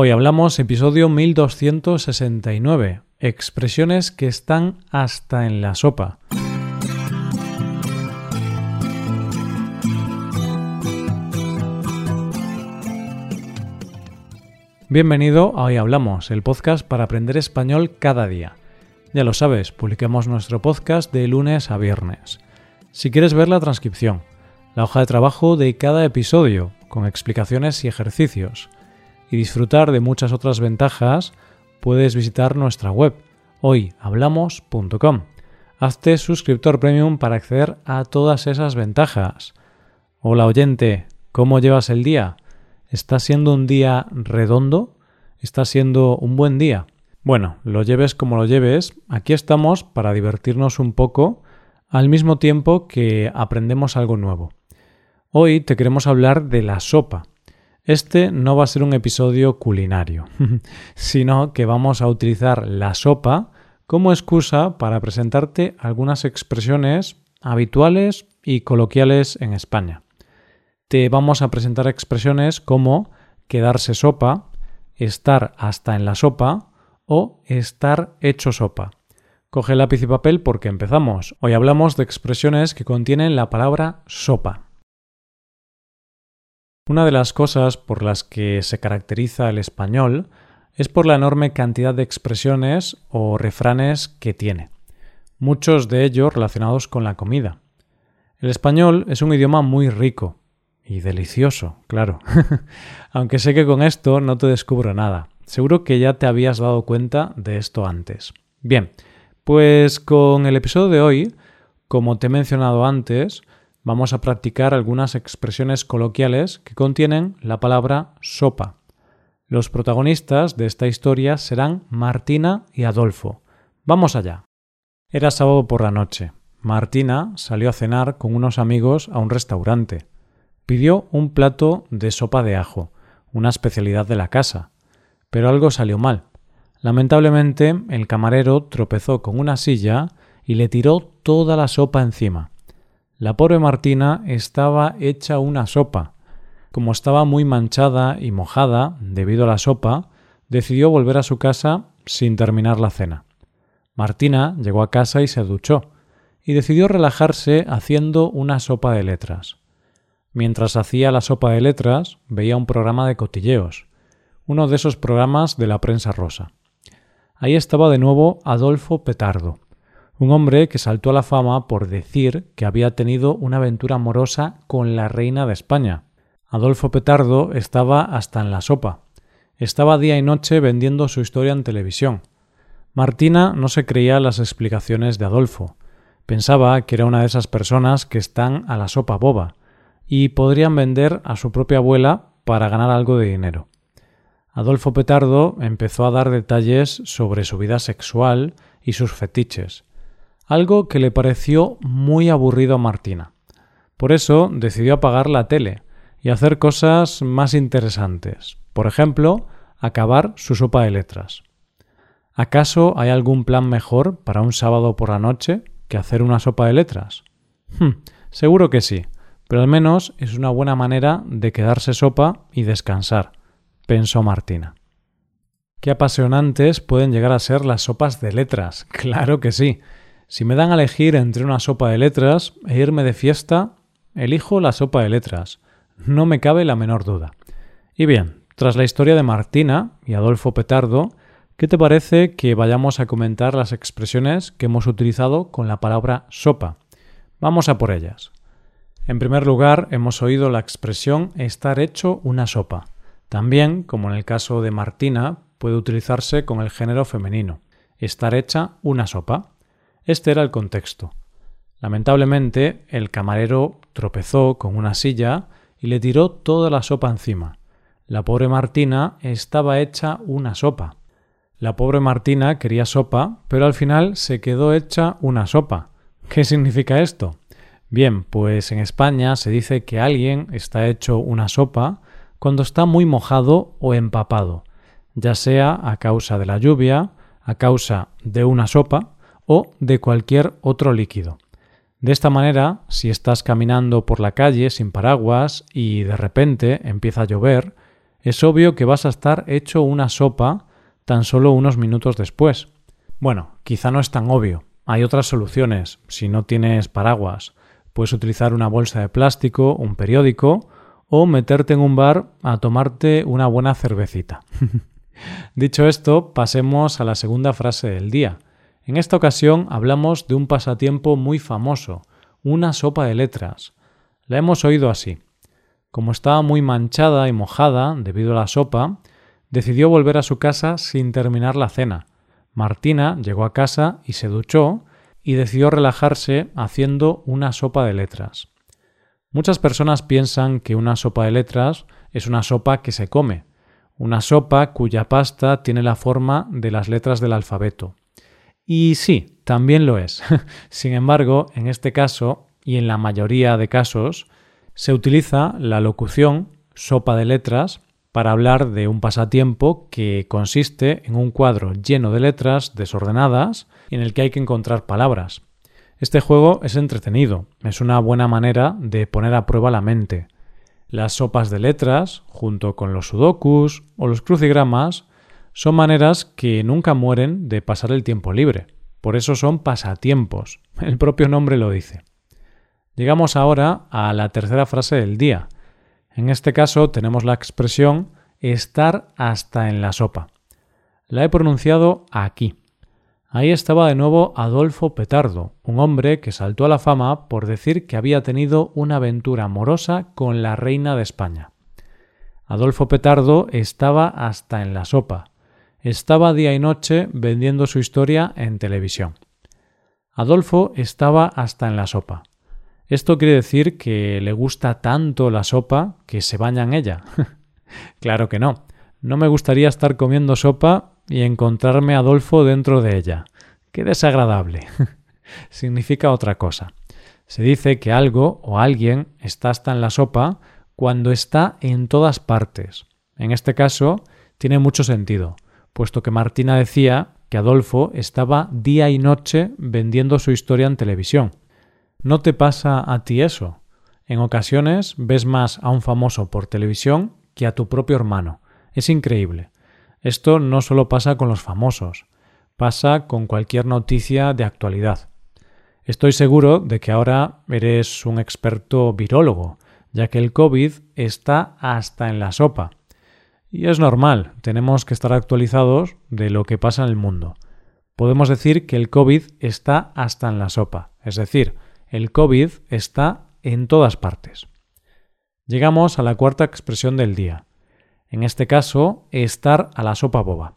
Hoy hablamos episodio 1269, expresiones que están hasta en la sopa. Bienvenido a Hoy Hablamos, el podcast para aprender español cada día. Ya lo sabes, publicamos nuestro podcast de lunes a viernes. Si quieres ver la transcripción, la hoja de trabajo de cada episodio, con explicaciones y ejercicios, y disfrutar de muchas otras ventajas, puedes visitar nuestra web hoyhablamos.com. Hazte suscriptor premium para acceder a todas esas ventajas. Hola oyente, ¿cómo llevas el día? ¿Está siendo un día redondo? ¿Está siendo un buen día? Bueno, lo lleves como lo lleves, aquí estamos para divertirnos un poco al mismo tiempo que aprendemos algo nuevo. Hoy te queremos hablar de la sopa. Este no va a ser un episodio culinario, sino que vamos a utilizar la sopa como excusa para presentarte algunas expresiones habituales y coloquiales en España te vamos a presentar expresiones como quedarse sopa, estar hasta en la sopa o estar hecho sopa. Coge lápiz y papel porque empezamos. Hoy hablamos de expresiones que contienen la palabra sopa. Una de las cosas por las que se caracteriza el español es por la enorme cantidad de expresiones o refranes que tiene, muchos de ellos relacionados con la comida. El español es un idioma muy rico, y delicioso, claro. Aunque sé que con esto no te descubro nada. Seguro que ya te habías dado cuenta de esto antes. Bien, pues con el episodio de hoy, como te he mencionado antes, vamos a practicar algunas expresiones coloquiales que contienen la palabra sopa. Los protagonistas de esta historia serán Martina y Adolfo. Vamos allá. Era sábado por la noche. Martina salió a cenar con unos amigos a un restaurante. Pidió un plato de sopa de ajo, una especialidad de la casa, pero algo salió mal. Lamentablemente, el camarero tropezó con una silla y le tiró toda la sopa encima. La pobre Martina estaba hecha una sopa. Como estaba muy manchada y mojada debido a la sopa, decidió volver a su casa sin terminar la cena. Martina llegó a casa y se duchó, y decidió relajarse haciendo una sopa de letras. Mientras hacía la sopa de letras, veía un programa de cotilleos, uno de esos programas de la prensa rosa. Ahí estaba de nuevo Adolfo Petardo, un hombre que saltó a la fama por decir que había tenido una aventura amorosa con la reina de España. Adolfo Petardo estaba hasta en la sopa. Estaba día y noche vendiendo su historia en televisión. Martina no se creía las explicaciones de Adolfo. Pensaba que era una de esas personas que están a la sopa boba, y podrían vender a su propia abuela para ganar algo de dinero. Adolfo Petardo empezó a dar detalles sobre su vida sexual y sus fetiches, algo que le pareció muy aburrido a Martina. Por eso decidió apagar la tele y hacer cosas más interesantes, por ejemplo, acabar su sopa de letras. ¿Acaso hay algún plan mejor para un sábado por la noche que hacer una sopa de letras? Hmm, seguro que sí pero al menos es una buena manera de quedarse sopa y descansar, pensó Martina. Qué apasionantes pueden llegar a ser las sopas de letras. Claro que sí. Si me dan a elegir entre una sopa de letras e irme de fiesta, elijo la sopa de letras. No me cabe la menor duda. Y bien, tras la historia de Martina y Adolfo Petardo, ¿qué te parece que vayamos a comentar las expresiones que hemos utilizado con la palabra sopa? Vamos a por ellas. En primer lugar, hemos oído la expresión estar hecho una sopa. También, como en el caso de Martina, puede utilizarse con el género femenino. Estar hecha una sopa. Este era el contexto. Lamentablemente, el camarero tropezó con una silla y le tiró toda la sopa encima. La pobre Martina estaba hecha una sopa. La pobre Martina quería sopa, pero al final se quedó hecha una sopa. ¿Qué significa esto? Bien, pues en España se dice que alguien está hecho una sopa cuando está muy mojado o empapado, ya sea a causa de la lluvia, a causa de una sopa o de cualquier otro líquido. De esta manera, si estás caminando por la calle sin paraguas y de repente empieza a llover, es obvio que vas a estar hecho una sopa tan solo unos minutos después. Bueno, quizá no es tan obvio. Hay otras soluciones. Si no tienes paraguas, puedes utilizar una bolsa de plástico, un periódico o meterte en un bar a tomarte una buena cervecita. Dicho esto, pasemos a la segunda frase del día. En esta ocasión hablamos de un pasatiempo muy famoso, una sopa de letras. La hemos oído así. Como estaba muy manchada y mojada debido a la sopa, decidió volver a su casa sin terminar la cena. Martina llegó a casa y se duchó y decidió relajarse haciendo una sopa de letras. Muchas personas piensan que una sopa de letras es una sopa que se come, una sopa cuya pasta tiene la forma de las letras del alfabeto. Y sí, también lo es. Sin embargo, en este caso, y en la mayoría de casos, se utiliza la locución sopa de letras para hablar de un pasatiempo que consiste en un cuadro lleno de letras desordenadas en el que hay que encontrar palabras. Este juego es entretenido, es una buena manera de poner a prueba la mente. Las sopas de letras, junto con los sudokus o los crucigramas, son maneras que nunca mueren de pasar el tiempo libre. Por eso son pasatiempos. El propio nombre lo dice. Llegamos ahora a la tercera frase del día. En este caso tenemos la expresión estar hasta en la sopa. La he pronunciado aquí. Ahí estaba de nuevo Adolfo Petardo, un hombre que saltó a la fama por decir que había tenido una aventura amorosa con la reina de España. Adolfo Petardo estaba hasta en la sopa. Estaba día y noche vendiendo su historia en televisión. Adolfo estaba hasta en la sopa. Esto quiere decir que le gusta tanto la sopa que se baña en ella. claro que no. No me gustaría estar comiendo sopa y encontrarme a Adolfo dentro de ella. Qué desagradable. Significa otra cosa. Se dice que algo o alguien está hasta en la sopa cuando está en todas partes. En este caso, tiene mucho sentido, puesto que Martina decía que Adolfo estaba día y noche vendiendo su historia en televisión. ¿No te pasa a ti eso? En ocasiones ves más a un famoso por televisión que a tu propio hermano. Es increíble. Esto no solo pasa con los famosos, pasa con cualquier noticia de actualidad. Estoy seguro de que ahora eres un experto virólogo, ya que el COVID está hasta en la sopa. Y es normal, tenemos que estar actualizados de lo que pasa en el mundo. Podemos decir que el COVID está hasta en la sopa, es decir, el COVID está en todas partes. Llegamos a la cuarta expresión del día, en este caso, estar a la sopa boba.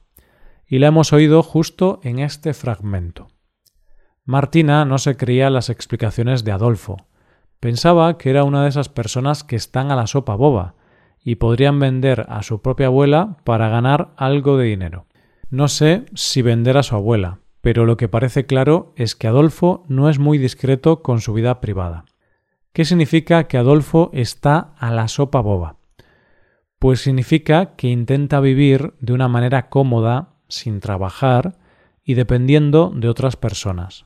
Y la hemos oído justo en este fragmento. Martina no se creía las explicaciones de Adolfo. Pensaba que era una de esas personas que están a la sopa boba y podrían vender a su propia abuela para ganar algo de dinero. No sé si vender a su abuela, pero lo que parece claro es que Adolfo no es muy discreto con su vida privada. ¿Qué significa que Adolfo está a la sopa boba? Pues significa que intenta vivir de una manera cómoda, sin trabajar y dependiendo de otras personas.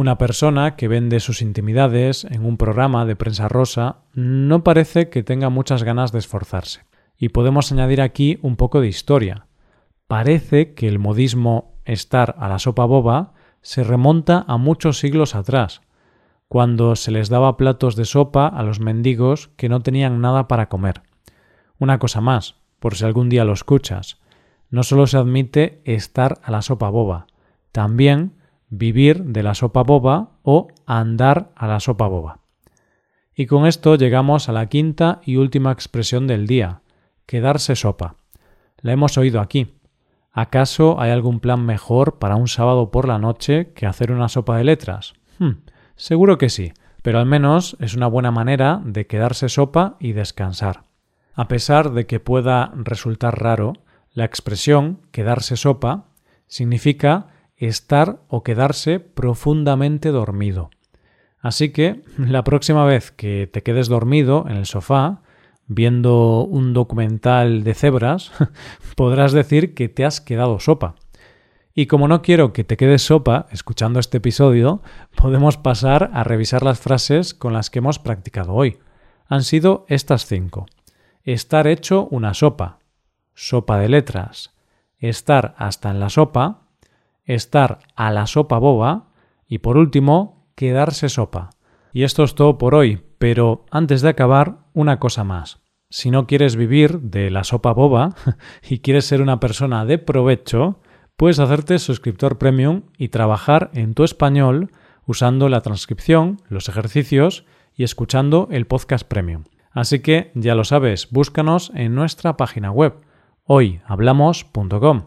Una persona que vende sus intimidades en un programa de prensa rosa no parece que tenga muchas ganas de esforzarse. Y podemos añadir aquí un poco de historia. Parece que el modismo estar a la sopa boba se remonta a muchos siglos atrás, cuando se les daba platos de sopa a los mendigos que no tenían nada para comer. Una cosa más, por si algún día lo escuchas, no solo se admite estar a la sopa boba, también vivir de la sopa boba o andar a la sopa boba. Y con esto llegamos a la quinta y última expresión del día, quedarse sopa. La hemos oído aquí. ¿Acaso hay algún plan mejor para un sábado por la noche que hacer una sopa de letras? Hmm, seguro que sí, pero al menos es una buena manera de quedarse sopa y descansar. A pesar de que pueda resultar raro, la expresión quedarse sopa significa estar o quedarse profundamente dormido. Así que la próxima vez que te quedes dormido en el sofá, viendo un documental de cebras, podrás decir que te has quedado sopa. Y como no quiero que te quedes sopa escuchando este episodio, podemos pasar a revisar las frases con las que hemos practicado hoy. Han sido estas cinco estar hecho una sopa, sopa de letras, estar hasta en la sopa, estar a la sopa boba y por último, quedarse sopa. Y esto es todo por hoy, pero antes de acabar, una cosa más. Si no quieres vivir de la sopa boba y quieres ser una persona de provecho, puedes hacerte suscriptor premium y trabajar en tu español usando la transcripción, los ejercicios y escuchando el podcast premium. Así que ya lo sabes, búscanos en nuestra página web hoyhablamos.com.